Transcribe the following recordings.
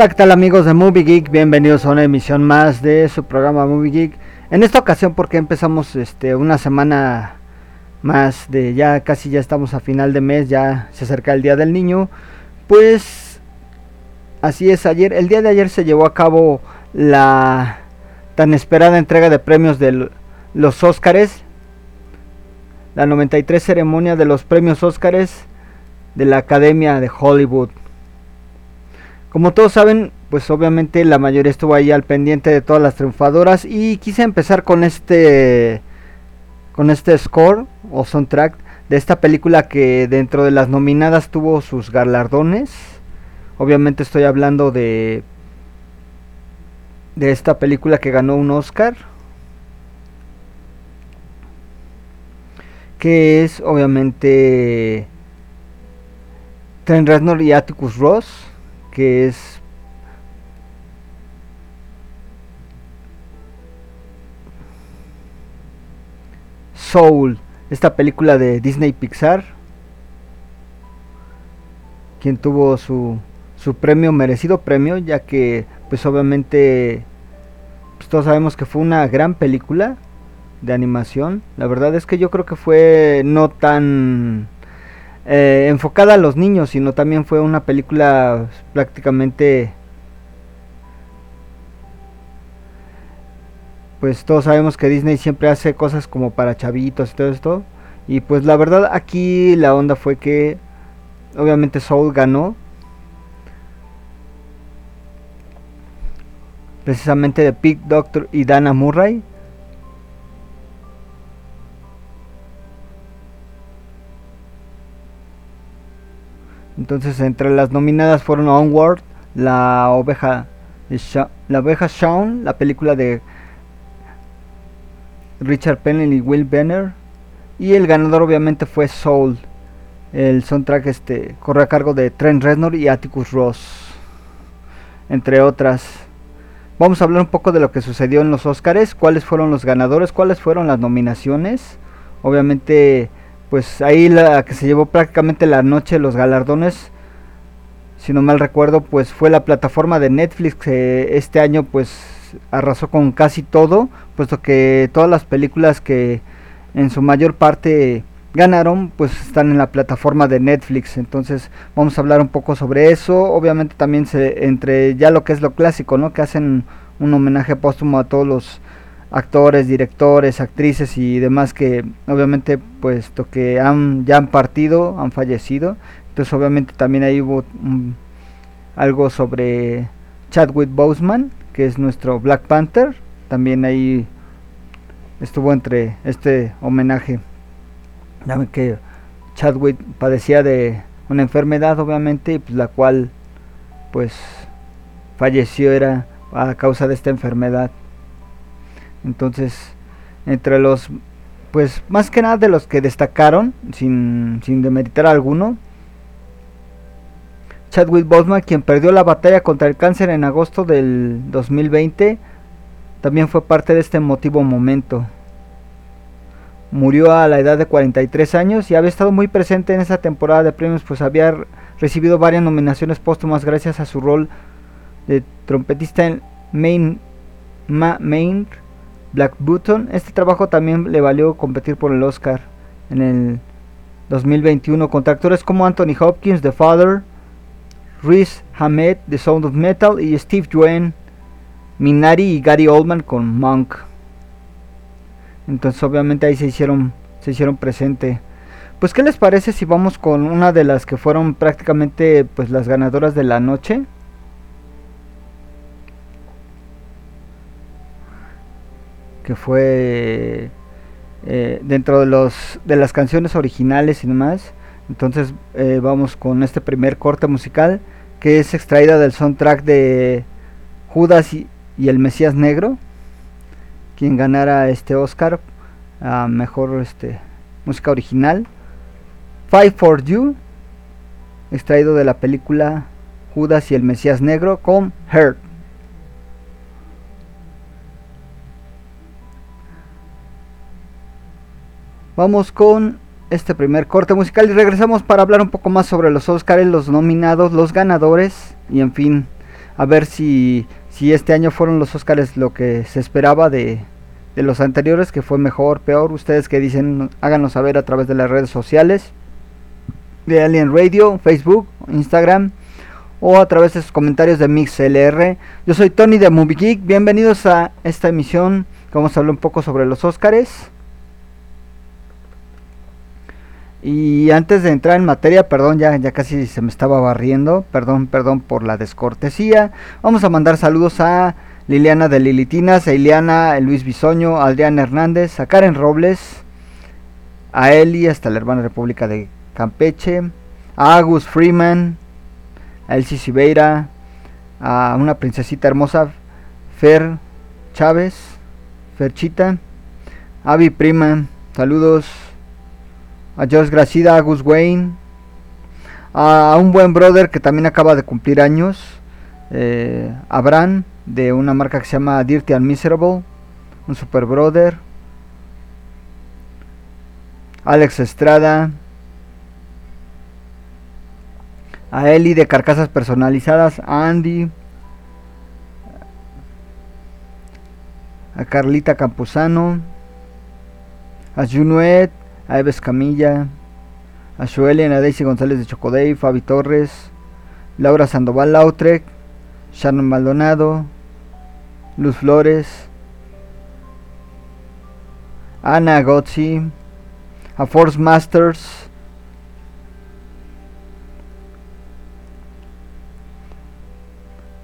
Hola, ¿qué tal amigos de Movie Geek? Bienvenidos a una emisión más de su programa Movie Geek. En esta ocasión porque empezamos este una semana más de ya casi ya estamos a final de mes, ya se acerca el Día del Niño. Pues así es, ayer el día de ayer se llevó a cabo la tan esperada entrega de premios de los Óscares. La 93 ceremonia de los premios Óscares de la Academia de Hollywood. Como todos saben, pues obviamente la mayoría estuvo ahí al pendiente de todas las triunfadoras y quise empezar con este con este score o soundtrack de esta película que dentro de las nominadas tuvo sus galardones. Obviamente estoy hablando de de esta película que ganó un Oscar. Que es obviamente Trent Reznor y Atticus Ross que es Soul, esta película de Disney Pixar, quien tuvo su, su premio, merecido premio, ya que pues obviamente pues, todos sabemos que fue una gran película de animación. La verdad es que yo creo que fue no tan eh, enfocada a los niños, sino también fue una película prácticamente... Pues todos sabemos que Disney siempre hace cosas como para chavitos y todo esto. Y pues la verdad aquí la onda fue que obviamente Soul ganó. Precisamente de Pig Doctor y Dana Murray. Entonces entre las nominadas fueron Onward, La oveja, la oveja Shaun, la película de Richard Penn y Will Benner. Y el ganador obviamente fue Soul. El soundtrack este corre a cargo de Trent Reznor y Atticus Ross. Entre otras. Vamos a hablar un poco de lo que sucedió en los Oscars, cuáles fueron los ganadores, cuáles fueron las nominaciones. Obviamente pues ahí la que se llevó prácticamente la noche los galardones, si no mal recuerdo, pues fue la plataforma de Netflix que este año pues arrasó con casi todo, puesto que todas las películas que en su mayor parte ganaron pues están en la plataforma de Netflix. Entonces vamos a hablar un poco sobre eso. Obviamente también se entre ya lo que es lo clásico no que hacen un homenaje póstumo a todos los actores, directores, actrices y demás que obviamente puesto que han ya han partido, han fallecido. Entonces obviamente también ahí hubo algo sobre Chadwick Boseman, que es nuestro Black Panther, también ahí estuvo entre este homenaje. Que Chadwick padecía de una enfermedad obviamente, pues, la cual pues falleció era a causa de esta enfermedad. Entonces, entre los pues más que nada de los que destacaron, sin, sin demeritar alguno. Chadwick Boseman, quien perdió la batalla contra el cáncer en agosto del 2020, también fue parte de este emotivo momento. Murió a la edad de 43 años y había estado muy presente en esa temporada de premios, pues había recibido varias nominaciones póstumas gracias a su rol de trompetista en Main, Main Black Button. Este trabajo también le valió competir por el Oscar en el 2021 contra actores como Anthony Hopkins, The Father, Rhys Hamed, The Sound of Metal y Steve Yuen, Minari y Gary Oldman con Monk. Entonces obviamente ahí se hicieron se hicieron presente. Pues qué les parece si vamos con una de las que fueron prácticamente pues las ganadoras de la noche? Que fue eh, dentro de los de las canciones originales y demás. Entonces eh, vamos con este primer corte musical que es extraída del soundtrack de Judas y, el Mesías Negro, quien ganara este Oscar a mejor este música original. Fight for You, extraído de la película Judas y el Mesías Negro con Hurt. Vamos con este primer corte musical y regresamos para hablar un poco más sobre los Oscars, los nominados, los ganadores y en fin, a ver si, si este año fueron los Oscars lo que se esperaba de, de los anteriores, que fue mejor, peor. Ustedes que dicen, háganos saber a través de las redes sociales de Alien Radio, Facebook, Instagram o a través de sus comentarios de MixLR. Yo soy Tony de Movie Geek, bienvenidos a esta emisión vamos a hablar un poco sobre los Oscars. Y antes de entrar en materia, perdón, ya, ya casi se me estaba barriendo, perdón, perdón por la descortesía. Vamos a mandar saludos a Liliana de Lilitinas, a Ileana, a Luis Bisoño, a Adrián Hernández, a Karen Robles, a Eli, hasta la hermana República de Campeche, a Agus Freeman, a Elsie Siveira, a una princesita hermosa, Fer Chávez, Ferchita, Avi Prima, saludos a George Gracida, a Gus Wayne, a un buen brother que también acaba de cumplir años, eh, Abraham, de una marca que se llama Dirty and Miserable, un super brother, Alex Estrada, a Eli de Carcasas Personalizadas, a Andy, a Carlita Campuzano, a Junuet, a Eves Camilla, a Joelian, a Daisy González de Chocodey, Fabi Torres, Laura Sandoval Lautrec, Shannon Maldonado, Luz Flores, Ana Gotzi, a Force Masters,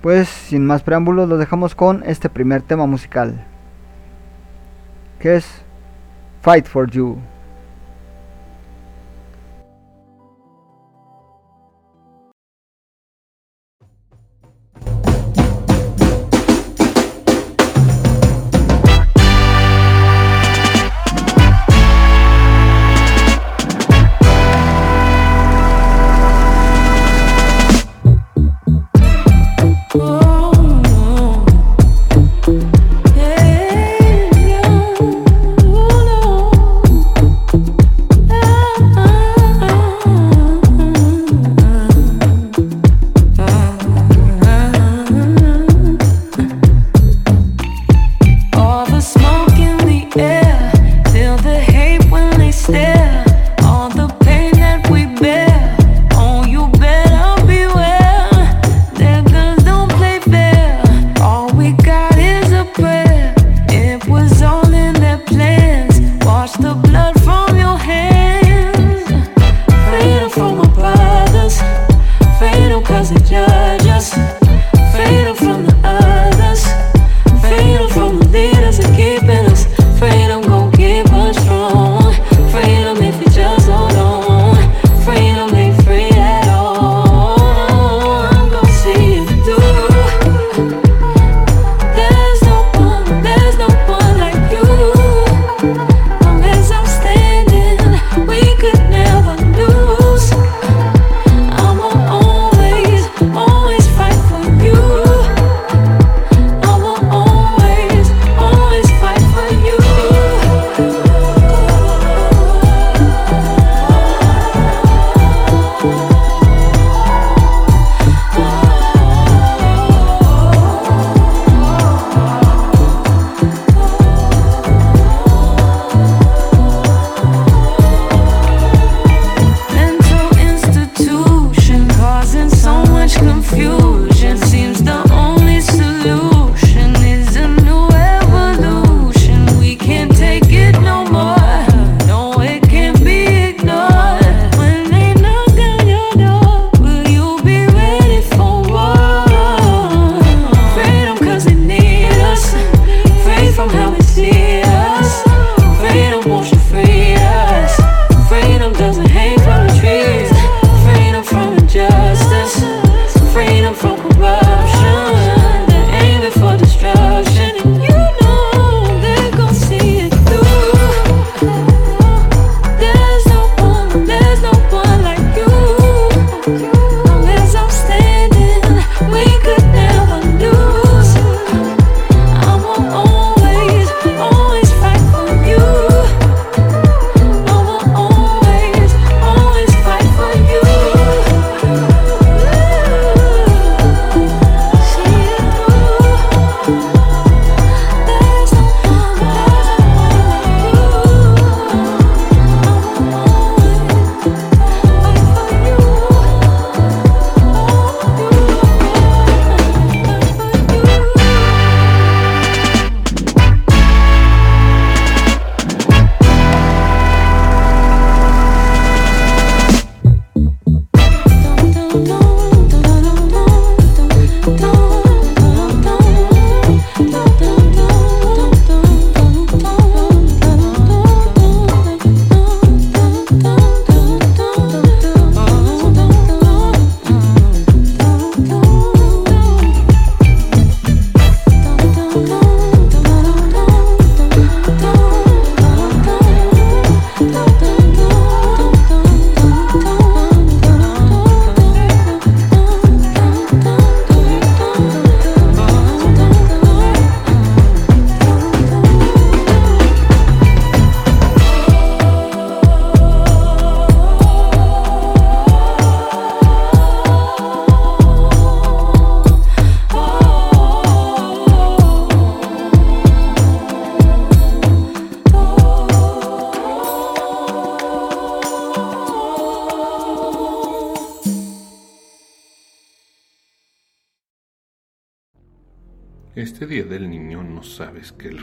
Pues sin más preámbulos, lo dejamos con este primer tema musical, que es Fight for You.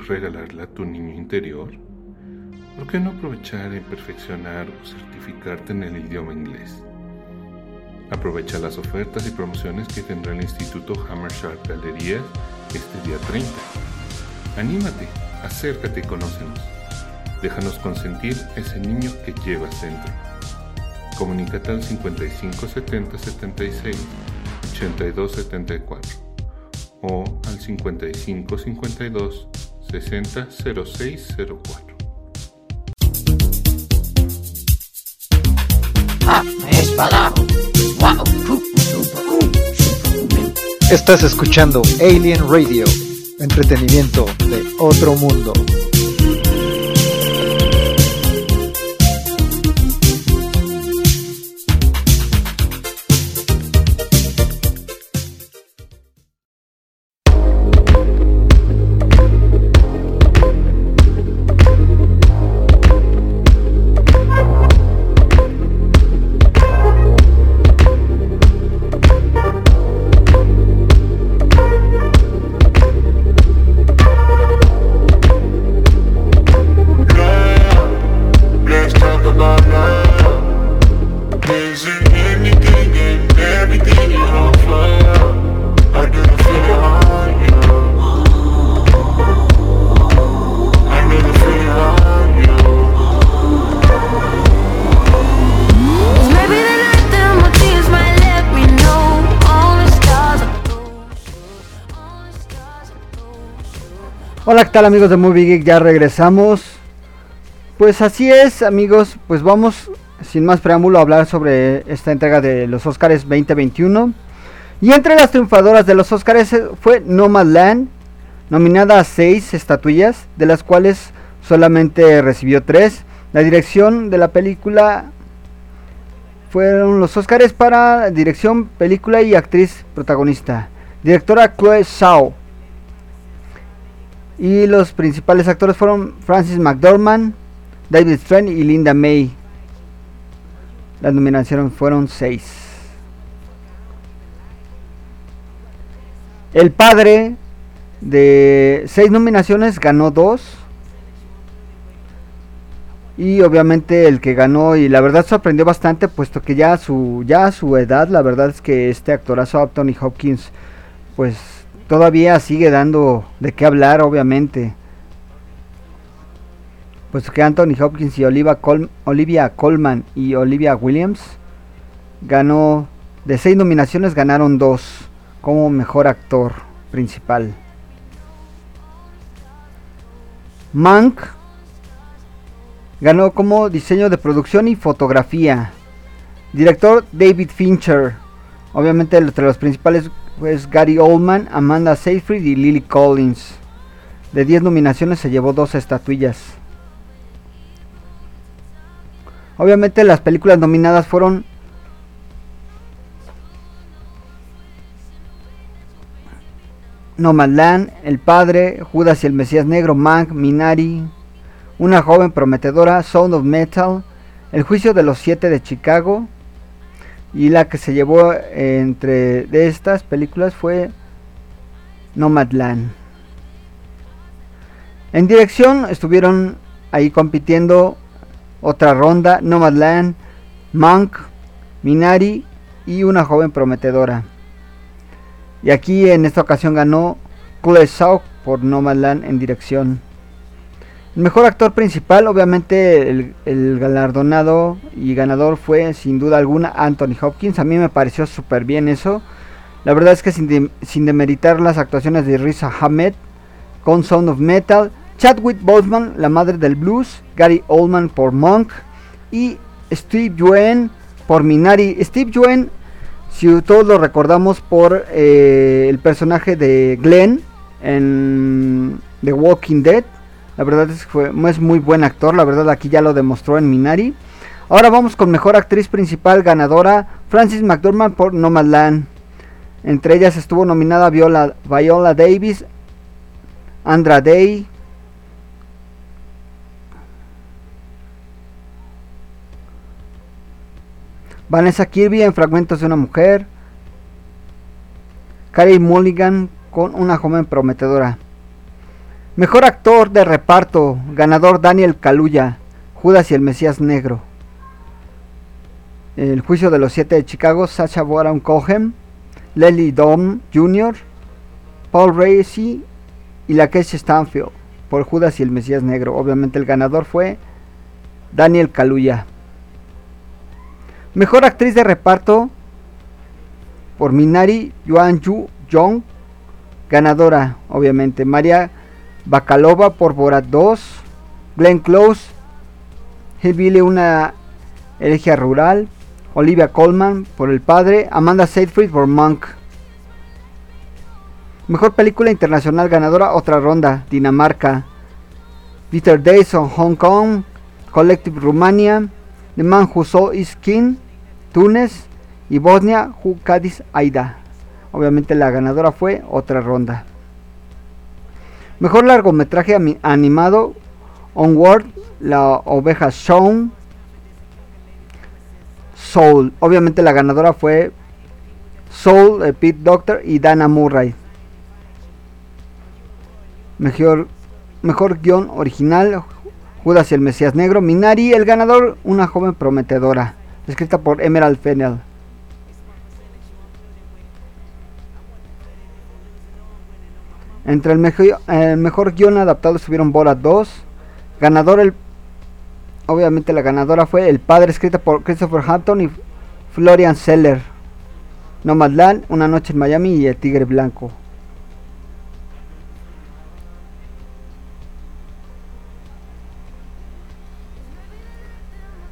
Regalarle a tu niño interior. ¿Por qué no aprovechar y perfeccionar o certificarte en el idioma inglés? Aprovecha las ofertas y promociones que tendrá el Instituto Hammershark Galerías este día 30. Anímate, acércate y conócenos. Déjanos consentir ese niño que llevas dentro. Comunícate al 55 70 76 82 74 o al 55 52 60 06 04. Estás escuchando Alien Radio, entretenimiento de otro mundo. Tal amigos de Movie Geek? Ya regresamos. Pues así es, amigos, pues vamos sin más preámbulo a hablar sobre esta entrega de los Oscars 2021. Y entre las triunfadoras de los Oscars fue Nomadland, nominada a 6 estatuillas, de las cuales solamente recibió 3. La dirección de la película fueron los Oscars para dirección, película y actriz protagonista. Directora Chloe Zhao. Y los principales actores fueron Francis McDormand, David Stratton y Linda May. Las nominaciones fueron seis. El padre de seis nominaciones ganó dos. Y obviamente el que ganó y la verdad sorprendió bastante puesto que ya a su ya a su edad la verdad es que este actorazo Anthony Hopkins pues todavía sigue dando de qué hablar, obviamente. Pues que Anthony Hopkins y Olivia, Olivia Colman y Olivia Williams ganó de seis nominaciones ganaron dos como mejor actor principal. Mank ganó como diseño de producción y fotografía. Director David Fincher. Obviamente entre los principales Gary Oldman, Amanda Seyfried y Lily Collins. De 10 nominaciones se llevó dos estatuillas. Obviamente las películas nominadas fueron Nomadland, El Padre, Judas y el Mesías Negro, Mank, Minari, Una joven prometedora, Sound of Metal, El juicio de los siete de Chicago y la que se llevó entre de estas películas fue Nomadland. En dirección estuvieron ahí compitiendo otra ronda, Nomadland, Monk, Minari y una joven prometedora. Y aquí en esta ocasión ganó Kule Sauk por Nomadland en dirección. El mejor actor principal, obviamente el, galardonado y ganador fue sin duda alguna Anthony Hopkins. A mí me pareció súper bien eso. La verdad es que sin, sin demeritar las actuaciones de Riz Ahmed con Sound of Metal, Chadwick Boseman, la madre del blues, Gary Oldman por Monk y Steve Yuen por Minari. Steve Yuen, si todos lo recordamos por eh, el personaje de Glenn en The Walking Dead, la verdad es que fue, es muy buen actor, la verdad aquí ya lo demostró en Minari. Ahora vamos con mejor actriz principal ganadora, Francis McDormand por Nomadland. Entre ellas estuvo nominada Viola, Viola Davis, Andra Day, Vanessa Kirby en Fragmentos de una Mujer. Carey Mulligan con una joven prometedora. Mejor actor de reparto, ganador Daniel Kaluuya, Judas y el Mesías Negro. El juicio de los siete de Chicago, Sacha Baron Cohen, Leslie Dom Jr., Paul Racy y la Stanfield por Judas y el Mesías Negro. Obviamente el ganador fue Daniel Kaluuya. Mejor actriz de reparto por Minari Yuan Yu Jong, ganadora, obviamente. María Bacalova por Borat 2. Glenn Close, Hillbilly, una elegia rural. Olivia Colman por El Padre. Amanda Seyfried por Monk. Mejor película internacional ganadora, otra ronda, Dinamarca. Peter Days on Hong Kong, Collective Rumania, The Man Who Saw His King, Túnez y Bosnia, Cádiz Aida. Obviamente la ganadora fue otra ronda. Mejor largometraje animado, Onward, La Oveja Shown, Soul. Obviamente la ganadora fue Soul, eh, Pete Doctor y Dana Murray. Mejor, mejor guion original, Judas y el Mesías Negro, Minari, el ganador, una joven prometedora escrita por Emerald Fennell. Entre el mejor, el mejor guion adaptado estuvieron Borat 2. Ganador, el, obviamente la ganadora fue El Padre, escrita por Christopher Hampton y Florian Seller. Nomadland, Una Noche en Miami y El Tigre Blanco.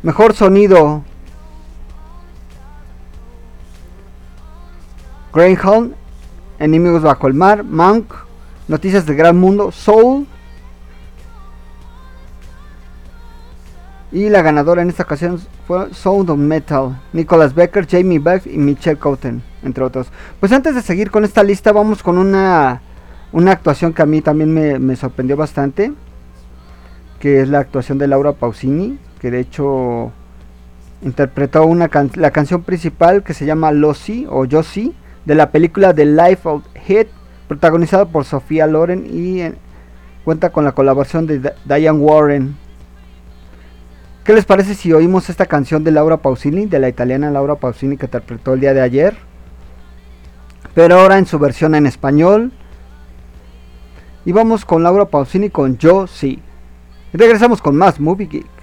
Mejor sonido. Greyhound, Enemigos bajo el mar, Monk, Noticias del Gran Mundo, Soul. Y la ganadora en esta ocasión fue Sound of Metal, Nicholas Becker, Jamie Beck y Michelle Cotten, entre otros. Pues antes de seguir con esta lista, vamos con una, una actuación que a mí también me, me sorprendió bastante, que es la actuación de Laura Pausini, que de hecho interpretó una la canción principal que se llama Lossy o Josie de la película The Life of Hit, protagonizado por Sofía Loren y eh, cuenta con la colaboración de Diane Warren. ¿Qué les parece si oímos esta canción de Laura Pausini, de la italiana Laura Pausini que interpretó el día de ayer? Pero ahora en su versión en español. Y vamos con Laura Pausini con Yo sí. Y regresamos con más Movie Geek.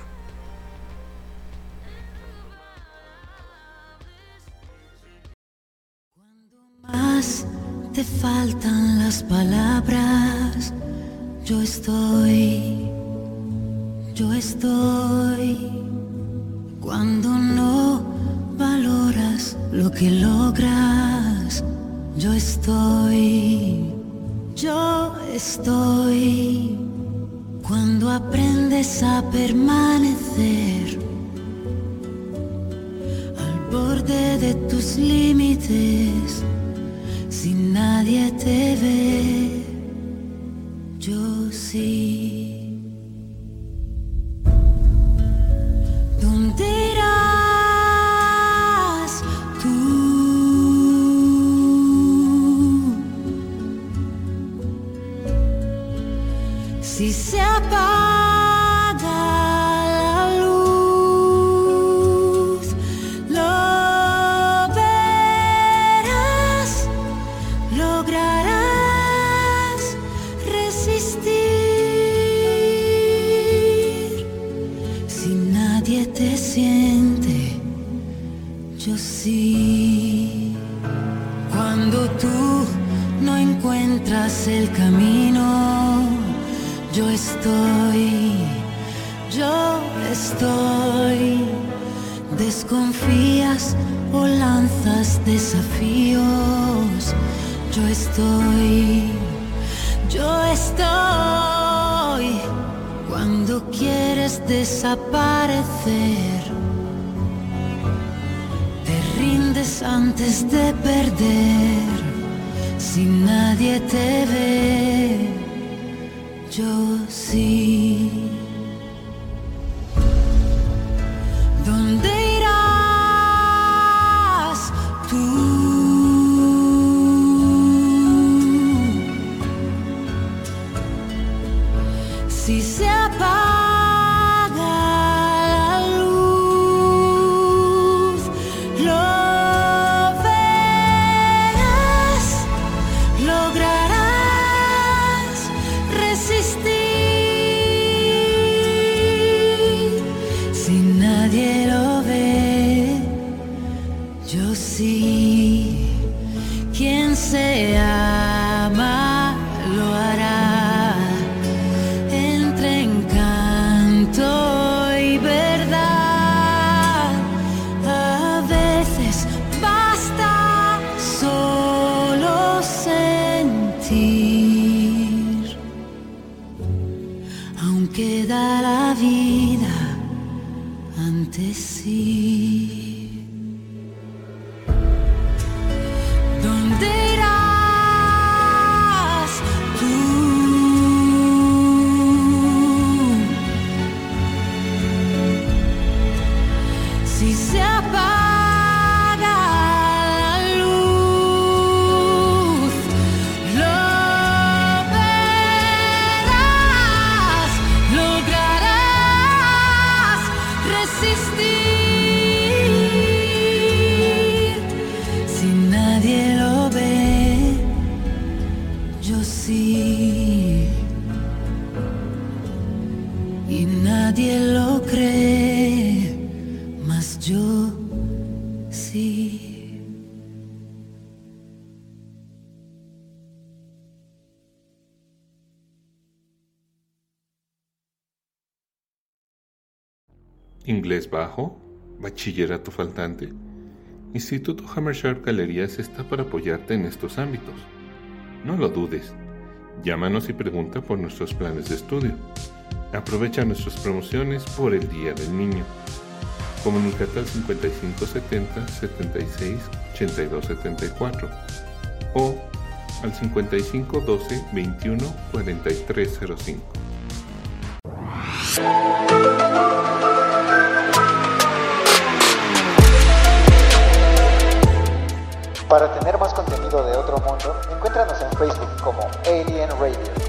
te faltan las palabras, yo estoy, yo estoy. Cuando no valoras lo que logras, yo estoy, yo estoy. Cuando aprendes a permanecer al borde de tus límites, si nadie te ve, yo sí. Yo sí. Nadie lo cree, mas yo sí. Inglés bajo, bachillerato faltante. Instituto Hammersharp Galerías está para apoyarte en estos ámbitos. No lo dudes. Llámanos y pregunta por nuestros planes de estudio. Aprovecha nuestras promociones por el Día del Niño. Comunícate al 5570 76 82 74 o al 5512 21 4305. Para tener más contenido de otro mundo, encuéntranos en Facebook como Alien Radio.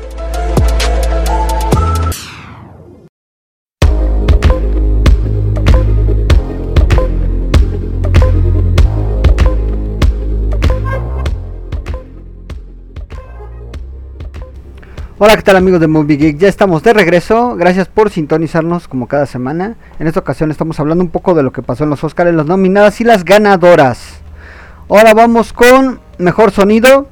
Hola, ¿qué tal amigos de Movie Geek? Ya estamos de regreso. Gracias por sintonizarnos como cada semana. En esta ocasión estamos hablando un poco de lo que pasó en los Oscars, las nominadas y las ganadoras. Ahora vamos con mejor sonido.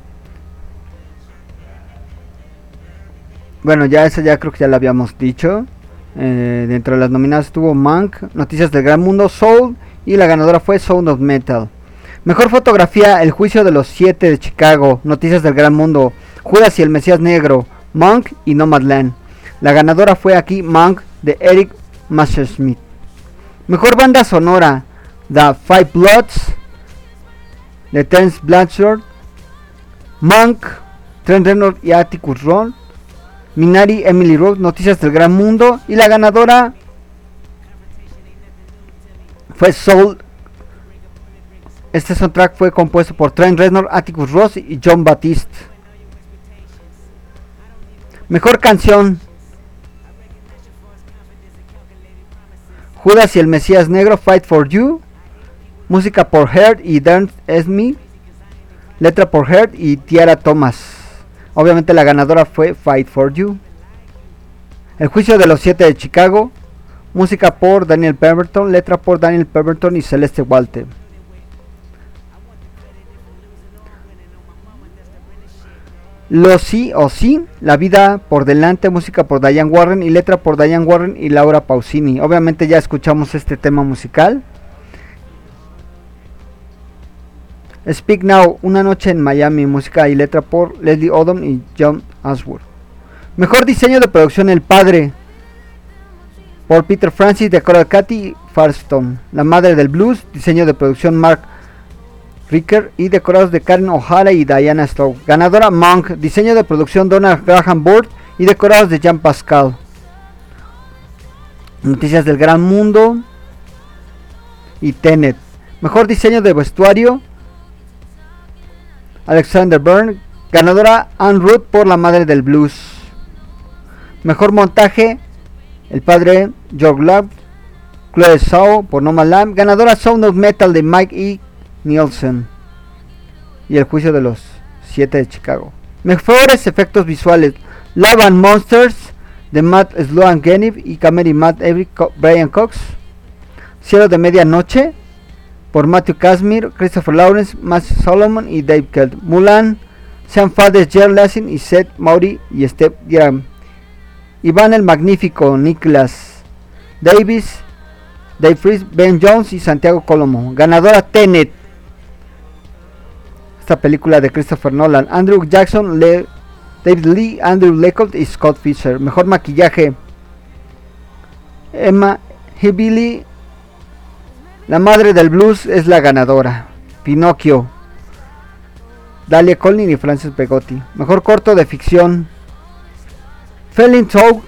Bueno, ya eso ya creo que ya lo habíamos dicho. Eh, dentro de las nominadas estuvo Monk, Noticias del Gran Mundo, Soul y la ganadora fue Sound of Metal. Mejor fotografía, El Juicio de los Siete de Chicago, Noticias del Gran Mundo, Judas y el Mesías Negro, Monk y Nomadland. La ganadora fue aquí Monk de Eric Messerschmidt. Mejor banda sonora, The Five Bloods de Terence Blanchard, Monk, Trent Reznor y Atticus Ross, Minari, Emily Rose, Noticias del Gran Mundo y la ganadora fue Soul. Este soundtrack fue compuesto por Trent Reznor, Atticus Ross y John Batiste. Mejor canción. Judas y el Mesías Negro, Fight for You. Música por Heard y Dan Esme. Letra por Heard y Tiara Thomas. Obviamente la ganadora fue Fight for You. El juicio de los siete de Chicago. Música por Daniel Pemberton. Letra por Daniel Pemberton y Celeste Walter. Lo sí o sí, La vida por delante, música por Diane Warren y letra por Diane Warren y Laura Pausini. Obviamente ya escuchamos este tema musical. Speak Now, Una noche en Miami, música y letra por Leslie Odom y John Ashworth. Mejor diseño de producción El Padre por Peter Francis, decora Katy Farston. La Madre del Blues, diseño de producción Mark Ricker y decorados de Karen O'Hara y Diana Stowe. Ganadora Monk, diseño de producción Donna Graham Board y decorados de Jean Pascal. Noticias del Gran Mundo y Tenet. Mejor diseño de vestuario Alexander Byrne. Ganadora Anne Ruth por La Madre del Blues. Mejor montaje El Padre George Love. Chloe Shaw por No Lamb. Ganadora Sound of Metal de Mike E. Nielsen. Y El Juicio de los Siete de Chicago. Mejores efectos visuales. Love and Monsters de Matt Sloan Geniv y Cameron Matt Avery Brian Cox. Cielo de Medianoche por Matthew Casimir, Christopher Lawrence, Matt Solomon y Dave Kelt. Mulan, Sam Fades, Jerry Lassing y Seth Maury y Steph Graham. Iván el Magnífico, Nicholas Davis, Dave Fries, Ben Jones y Santiago Colomo. Ganadora Tenet. Esta película de Christopher Nolan. Andrew Jackson, David Lee, Andrew Lecolt y Scott Fisher. Mejor maquillaje. Emma Hibili, la madre del blues es la ganadora. Pinocchio. Dalia Collin y Francis Pegotti. Mejor corto de ficción. Felling Talk,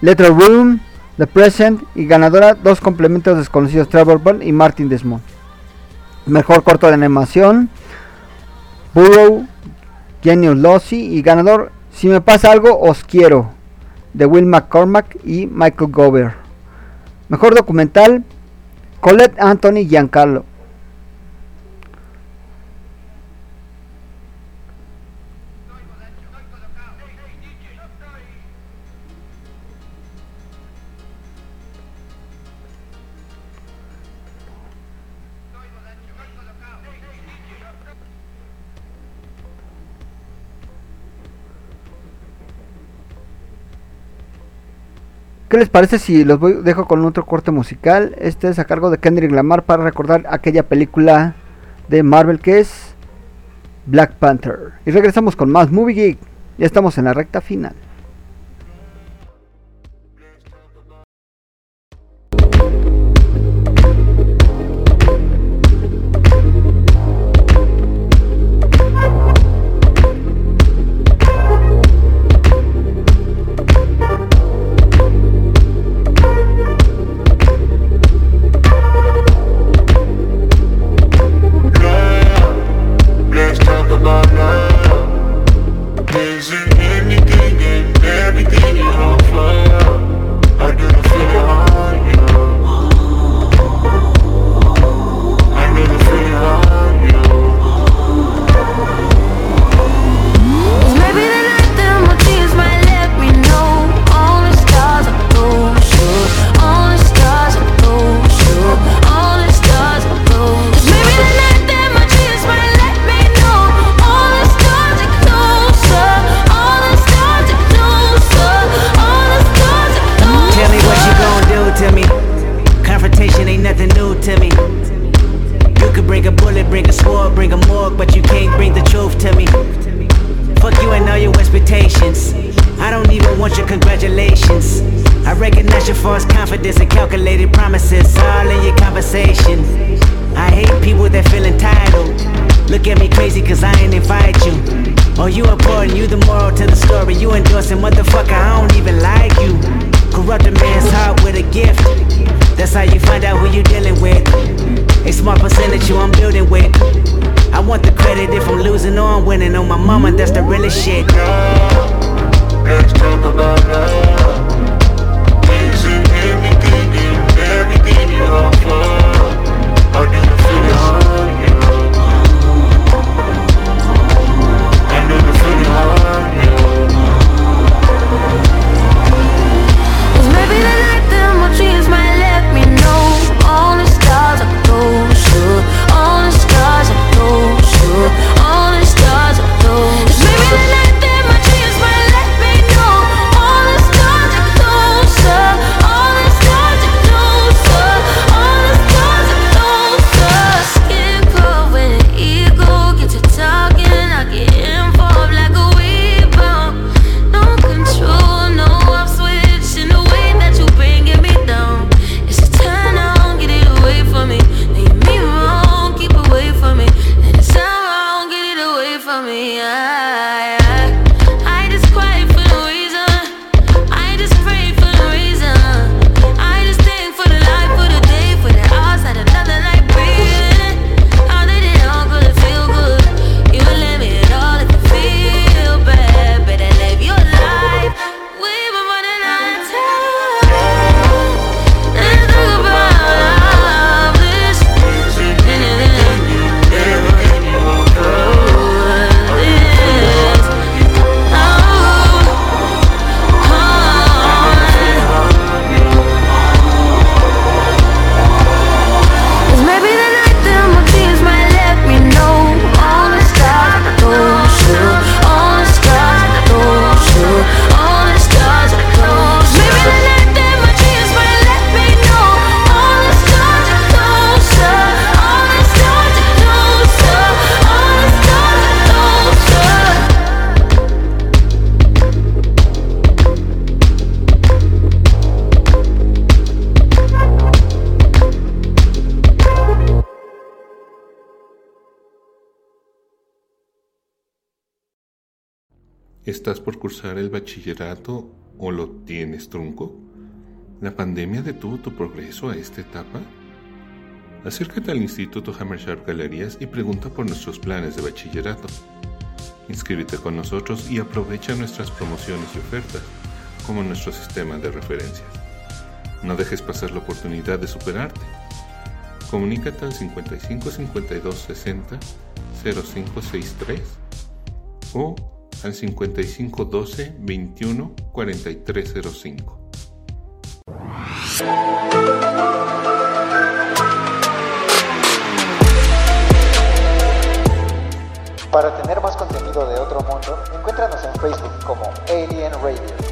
Letter Room, The Present y ganadora dos complementos desconocidos Trevor Ball y Martin Desmond. Mejor corto de animación. Burrow, Genius Lossy y ganador Si me pasa algo os quiero de Will McCormack y Michael Gover. Mejor documental Colette Anthony Giancarlo. ¿Qué les parece si los voy, dejo con otro corte musical? Este es a cargo de Kendrick Lamar para recordar aquella película de Marvel que es Black Panther. Y regresamos con más Movie Geek. Ya estamos en la recta final. That's how you find out who you dealing with. A small percentage you I'm building with. I want the credit if I'm losing or I'm winning. On my mama, that's the real shit. Now, let's talk about love. Things in everything, in everything you offer. ¿Estás por cursar el bachillerato o lo tienes trunco? ¿La pandemia detuvo tu progreso a esta etapa? Acércate al Instituto Hammersharp Galerías y pregunta por nuestros planes de bachillerato. Inscríbete con nosotros y aprovecha nuestras promociones y ofertas, como nuestro sistema de referencias. No dejes pasar la oportunidad de superarte. Comunícate al 55 52 60 0563 o al 5512 21 4305. Para tener más contenido de otro mundo, encuéntranos en Facebook como Alien Radio.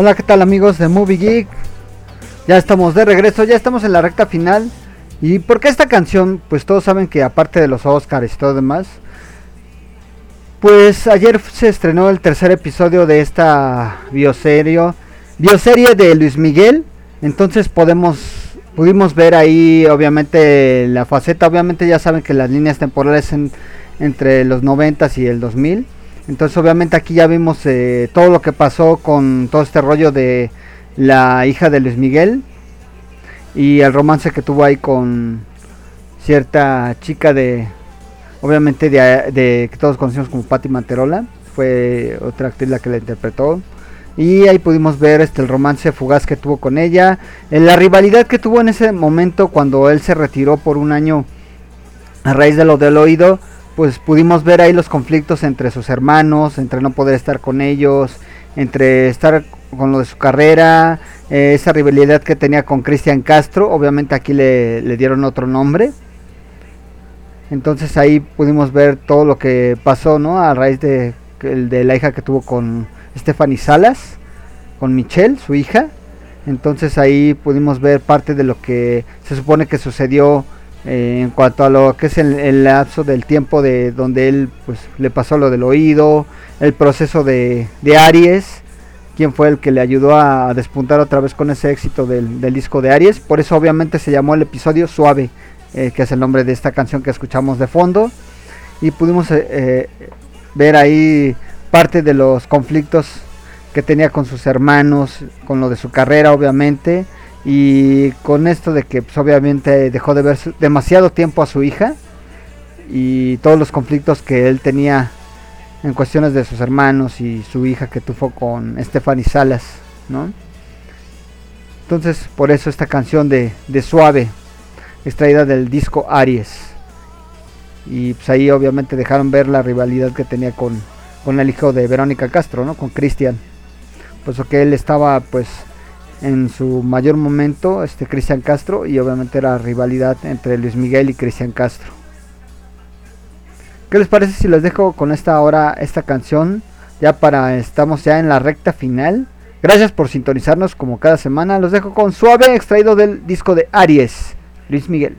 Hola, ¿qué tal amigos de Movie Geek? Ya estamos de regreso, ya estamos en la recta final. ¿Y por qué esta canción? Pues todos saben que aparte de los Oscars y todo demás, pues ayer se estrenó el tercer episodio de esta bioserie, de Luis Miguel. Entonces podemos pudimos ver ahí obviamente la faceta, obviamente ya saben que las líneas temporales en, entre los 90 y el 2000. Entonces obviamente aquí ya vimos eh, todo lo que pasó con todo este rollo de la hija de Luis Miguel y el romance que tuvo ahí con cierta chica de, obviamente de, que todos conocemos como Patti Manterola, fue otra actriz la que la interpretó. Y ahí pudimos ver este el romance fugaz que tuvo con ella, eh, la rivalidad que tuvo en ese momento cuando él se retiró por un año a raíz de lo del oído, pues pudimos ver ahí los conflictos entre sus hermanos, entre no poder estar con ellos, entre estar con lo de su carrera, eh, esa rivalidad que tenía con Cristian Castro, obviamente aquí le, dieron otro nombre. Entonces ahí pudimos ver todo lo que pasó, ¿no? A raíz de, de la hija que tuvo con Stephanie Salas, con Michelle, su hija. Entonces ahí pudimos ver parte de lo que se supone que sucedió eh, en cuanto a lo que es el, lapso del tiempo de donde él pues le pasó lo del oído, el proceso de, de Aries, quien fue el que le ayudó a, despuntar otra vez con ese éxito del, del disco de Aries. Por eso obviamente se llamó el episodio Suave, eh, que es el nombre de esta canción que escuchamos de fondo. Y pudimos eh, ver ahí parte de los conflictos que tenía con sus hermanos, con lo de su carrera obviamente. Y con esto de que pues, obviamente dejó de ver demasiado tiempo a su hija. Y todos los conflictos que él tenía en cuestiones de sus hermanos y su hija que tuvo con Stephanie Salas, ¿no? Entonces, por eso esta canción de, de Suave, extraída del disco Aries. Y pues ahí obviamente dejaron ver la rivalidad que tenía con, con el hijo de Verónica Castro, ¿no? Con Cristian. Puesto que él estaba pues en su mayor momento, este Cristian Castro, y obviamente era rivalidad entre Luis Miguel y Cristian Castro. ¿Qué les parece si les dejo con esta ahora esta canción? Ya para estamos ya en la recta final. Gracias por sintonizarnos como cada semana. Los dejo con suave extraído del disco de Aries, Luis Miguel.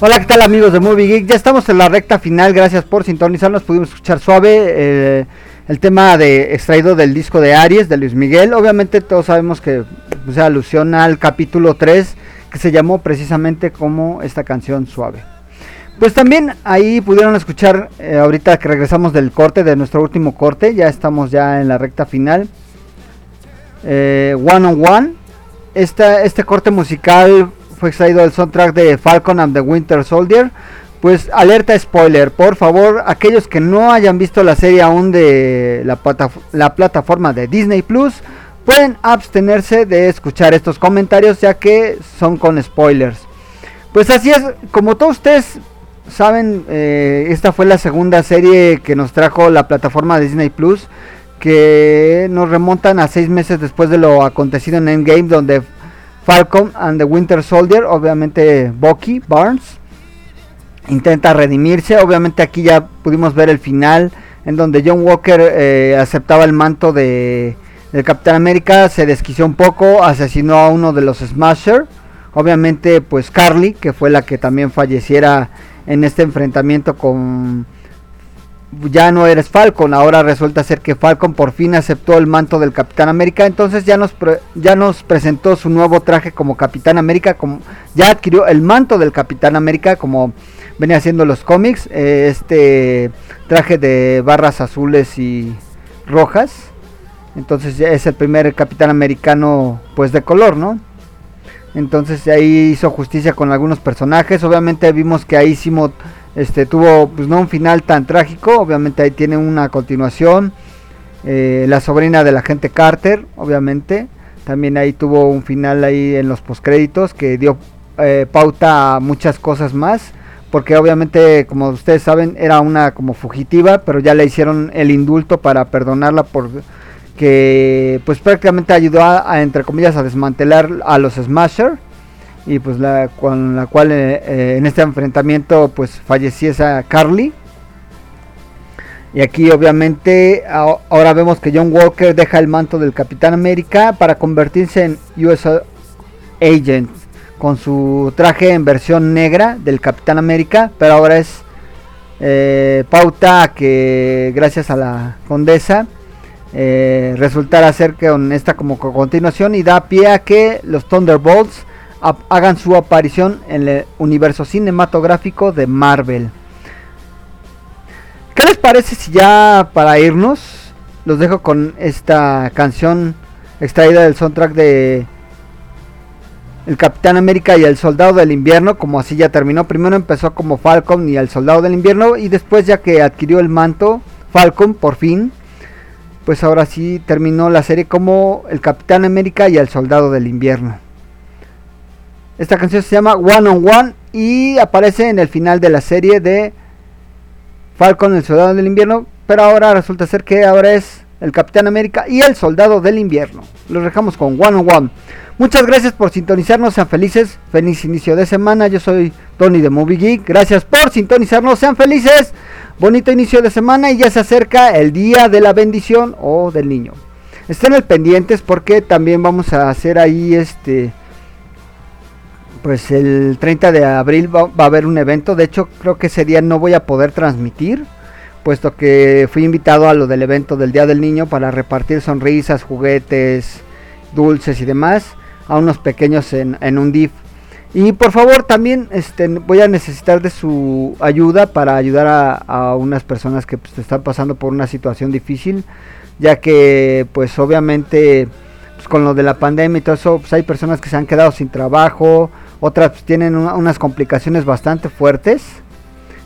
Hola, ¿qué tal amigos de Movie Geek? Ya estamos en la recta final, gracias por sintonizarnos. Pudimos escuchar suave eh, el tema de extraído del disco de Aries de Luis Miguel. Obviamente todos sabemos que se alusiona al capítulo 3 que se llamó precisamente como esta canción suave. Pues también ahí pudieron escuchar eh, ahorita que regresamos del corte, de nuestro último corte, ya estamos ya en la recta final. Eh, one on One. Esta, este corte musical fue extraído del soundtrack de Falcon and the Winter Soldier. Pues alerta spoiler, por favor, aquellos que no hayan visto la serie aún de la, plataf- la plataforma de Disney Plus, pueden abstenerse de escuchar estos comentarios ya que son con spoilers. Pues así es, como todos ustedes saben, eh, esta fue la segunda serie que nos trajo la plataforma de Disney Plus, que nos remontan a seis meses después de lo acontecido en Endgame, donde Falcon and the Winter Soldier, obviamente Bucky Barnes, intenta redimirse. Obviamente aquí ya pudimos ver el final, en donde John Walker eh, aceptaba el manto de, del Capitán América, se desquició un poco, asesinó a uno de los Smasher. Obviamente, pues Carly, que fue la que también falleciera en este enfrentamiento con ya no eres Falcon, ahora resulta ser que Falcon por fin aceptó el manto del Capitán América, entonces ya nos pre- ya nos presentó su nuevo traje como Capitán América, como ya adquirió el manto del Capitán América como venía haciendo los cómics, eh, este traje de barras azules y rojas, entonces ya es el primer Capitán Americano pues de color, ¿no? Entonces ahí hizo justicia con algunos personajes. Obviamente vimos que ahí Simo este, tuvo pues no un final tan trágico. Obviamente ahí tiene una continuación. Eh, la sobrina del agente Carter, obviamente. También ahí tuvo un final ahí en los postcréditos que dio eh, pauta a muchas cosas más. Porque obviamente, como ustedes saben, era una como fugitiva, pero ya le hicieron el indulto para perdonarla por que pues prácticamente ayudó a, entre comillas a desmantelar a los Smasher y pues la con la cual eh, eh, en este enfrentamiento pues falleciese Carly. Y aquí obviamente ahora vemos que John Walker deja el manto del Capitán América para convertirse en US Agent con su traje en versión negra del Capitán América pero ahora es eh, pauta que gracias a la condesa eh, resultará ser que con esta como co- continuación y da pie a que los Thunderbolts hagan su aparición en el universo cinematográfico de Marvel. ¿Qué les parece si ya para irnos los dejo con esta canción extraída del soundtrack de El Capitán América y el Soldado del Invierno, como así ya terminó. Primero empezó como Falcon y el Soldado del Invierno y después ya que adquirió el manto Falcon por fin pues ahora sí terminó la serie como el Capitán América y el Soldado del Invierno. Esta canción se llama One on One y aparece en el final de la serie de Falcon, el Soldado del Invierno, pero ahora resulta ser que ahora es el Capitán América y el Soldado del Invierno. Los dejamos con One on One. Muchas gracias por sintonizarnos, sean felices, feliz inicio de semana. Yo soy Tony de Movie Geek. Gracias por sintonizarnos, sean felices. Bonito inicio de semana y ya se acerca el día de la bendición o del niño. Estén al pendientes porque también vamos a hacer ahí este pues el 30 de abril va, a haber un evento. De hecho, creo que ese día no voy a poder transmitir, puesto que fui invitado a lo del evento del Día del Niño para repartir sonrisas, juguetes, dulces y demás a unos pequeños en, un DIF. Y por favor también este, voy a necesitar de su ayuda para ayudar a, a unas personas que pues, están pasando por una situación difícil, ya que pues obviamente pues, con lo de la pandemia y todo eso, pues hay personas que se han quedado sin trabajo, otras pues, tienen una- unas complicaciones bastante fuertes.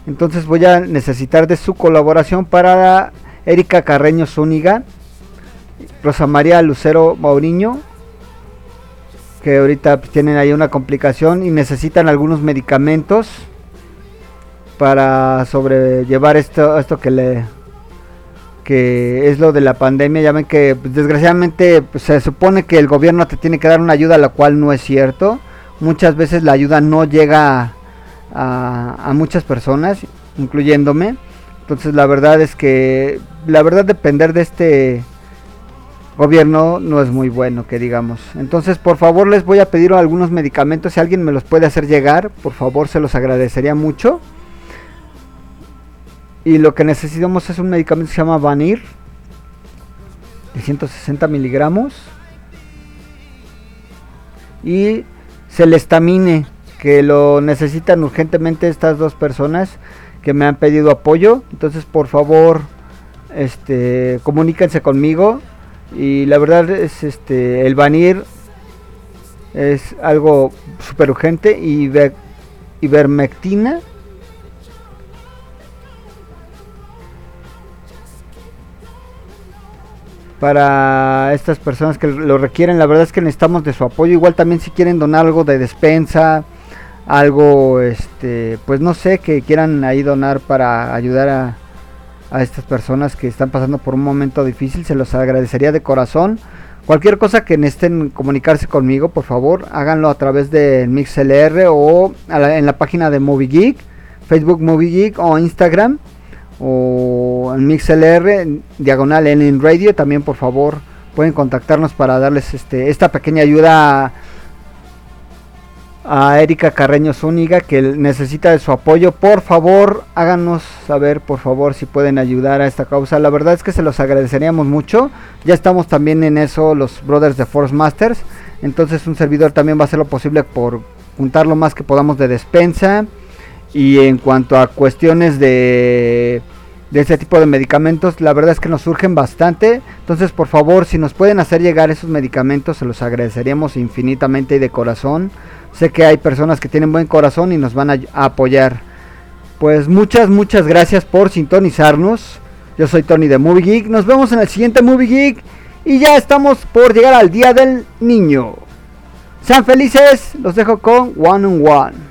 Entonces voy a necesitar de su colaboración para Erika Carreño Zúñiga, Rosa María Lucero Mauriño, que ahorita pues, tienen ahí una complicación y necesitan algunos medicamentos para sobrellevar esto, esto que le que es lo de la pandemia. Ya ven que pues, desgraciadamente se supone que el gobierno te tiene que dar una ayuda, la cual no es cierto. Muchas veces la ayuda no llega a, muchas personas, incluyéndome. Entonces la verdad es que la verdad depender de este gobierno no es muy bueno que digamos. Entonces por favor les voy a pedir algunos medicamentos. Si alguien me los puede hacer llegar, por favor se los agradecería mucho. Y lo que necesitamos es un medicamento que se llama Vanir. De 160 miligramos. Y Celestamine. Que lo necesitan urgentemente estas dos personas que me han pedido apoyo. Entonces por favor este comuníquense conmigo. Y la verdad es este el Vanir es algo súper urgente. Y Iver- Ivermectina. Para estas personas que lo requieren. La verdad es que necesitamos de su apoyo. Igual también si quieren donar algo de despensa, algo, este, pues no sé, que quieran ahí donar para ayudar a, estas personas que están pasando por un momento difícil, se los agradecería de corazón. Cualquier cosa que necesiten comunicarse conmigo, por favor, háganlo a través del MixLR o la- en la página de Movie Geek, Facebook Movie Geek o Instagram o en MixLR, diagonal en Radio, también por favor pueden contactarnos para darles este esta pequeña ayuda a, a Erika Carreño Zúñiga que necesita de su apoyo. Por favor, háganos saber, por favor, si pueden ayudar a esta causa. La verdad es que se los agradeceríamos mucho. Ya estamos también en eso los Brothers de Force Masters. Entonces un servidor también va a hacer lo posible por juntar lo más que podamos de despensa. Y en cuanto a cuestiones de, de ese tipo de medicamentos, la verdad es que nos surgen bastante. Entonces, por favor, si nos pueden hacer llegar esos medicamentos, se los agradeceríamos infinitamente y de corazón. Sé que hay personas que tienen buen corazón y nos van a, a apoyar. Pues muchas, muchas gracias por sintonizarnos. Yo soy Tony de Movie Geek. Nos vemos en el siguiente Movie Geek. Y ya estamos por llegar al Día del Niño. Sean felices. Los dejo con One on One.